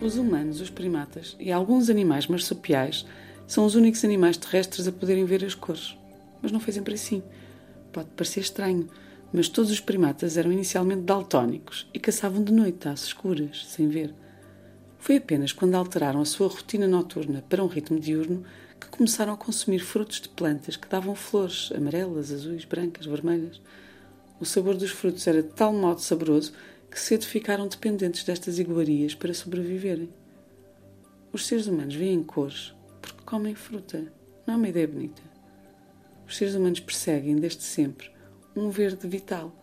Os humanos, os primatas e alguns animais marsupiais são os únicos animais terrestres a poderem ver as cores. Mas não foi sempre assim. Pode parecer estranho, mas todos os primatas eram inicialmente daltónicos e caçavam de noite, às escuras, sem ver. Foi apenas quando alteraram a sua rotina noturna para um ritmo diurno que começaram a consumir frutos de plantas que davam flores amarelas, azuis, brancas, vermelhas. O sabor dos frutos era de tal modo saboroso que cedo ficaram dependentes destas iguarias para sobreviverem. Os seres humanos veem cores porque comem fruta. Não é uma ideia bonita. Os seres humanos perseguem, desde sempre, um verde vital.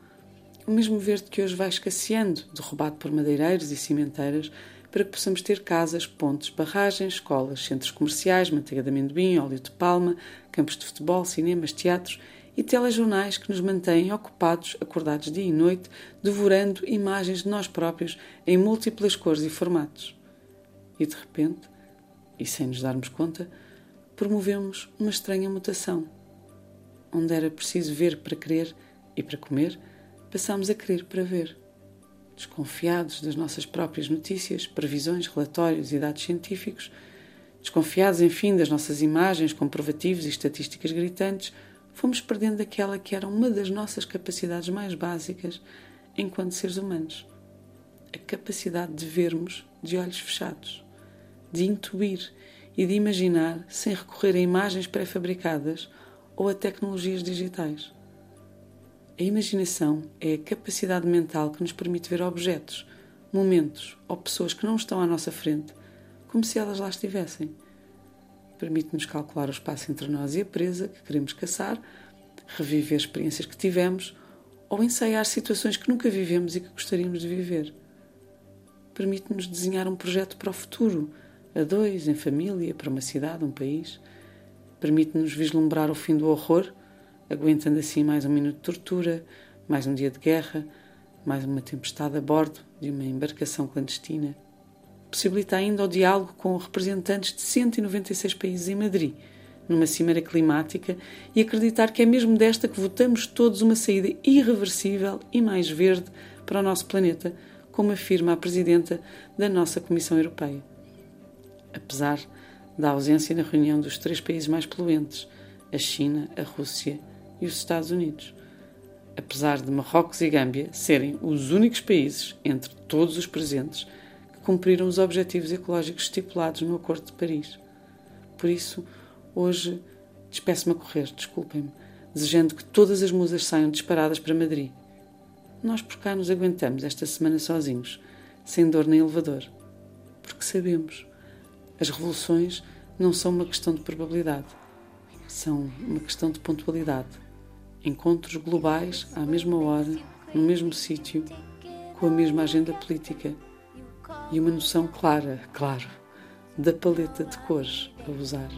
O mesmo verde que hoje vai escasseando, derrubado por madeireiros e cimenteiras, para que possamos ter casas, pontes, barragens, escolas, centros comerciais, manteiga de amendoim, óleo de palma, campos de futebol, cinemas, teatros e telejornais que nos mantêm ocupados, acordados dia e noite, devorando imagens de nós próprios em múltiplas cores e formatos. E de repente, e sem nos darmos conta, promovemos uma estranha mutação. Onde era preciso ver para querer e para comer, passamos a querer para ver desconfiados das nossas próprias notícias, previsões, relatórios e dados científicos, desconfiados, enfim, das nossas imagens, comprovativos e estatísticas gritantes, fomos perdendo aquela que era uma das nossas capacidades mais básicas enquanto seres humanos: a capacidade de vermos de olhos fechados, de intuir e de imaginar sem recorrer a imagens pré-fabricadas ou a tecnologias digitais. A imaginação é a capacidade mental que nos permite ver objetos, momentos ou pessoas que não estão à nossa frente, como se elas lá estivessem. Permite-nos calcular o espaço entre nós e a presa que queremos caçar, reviver experiências que tivemos ou ensaiar situações que nunca vivemos e que gostaríamos de viver. Permite-nos desenhar um projeto para o futuro, a dois, em família, para uma cidade, um país. Permite-nos vislumbrar o fim do horror aguentando assim mais um minuto de tortura, mais um dia de guerra, mais uma tempestade a bordo de uma embarcação clandestina. Possibilita ainda o diálogo com representantes de 196 países em Madrid, numa cimeira climática, e acreditar que é mesmo desta que votamos todos uma saída irreversível e mais verde para o nosso planeta, como afirma a Presidenta da nossa Comissão Europeia. Apesar da ausência na reunião dos três países mais poluentes, a China, a Rússia e os Estados Unidos. Apesar de Marrocos e Gâmbia serem os únicos países, entre todos os presentes, cumpriram os objetivos ecológicos estipulados no Acordo de Paris. Por isso, hoje despeço-me a correr, desculpem-me, desejando que todas as musas saiam disparadas para Madrid. Nós por cá nos aguentamos esta semana sozinhos, sem dor nem elevador. Porque sabemos, as revoluções não são uma questão de probabilidade, são uma questão de pontualidade encontros globais à mesma hora, no mesmo sítio, com a mesma agenda política e uma noção clara, claro, da paleta de cores a usar.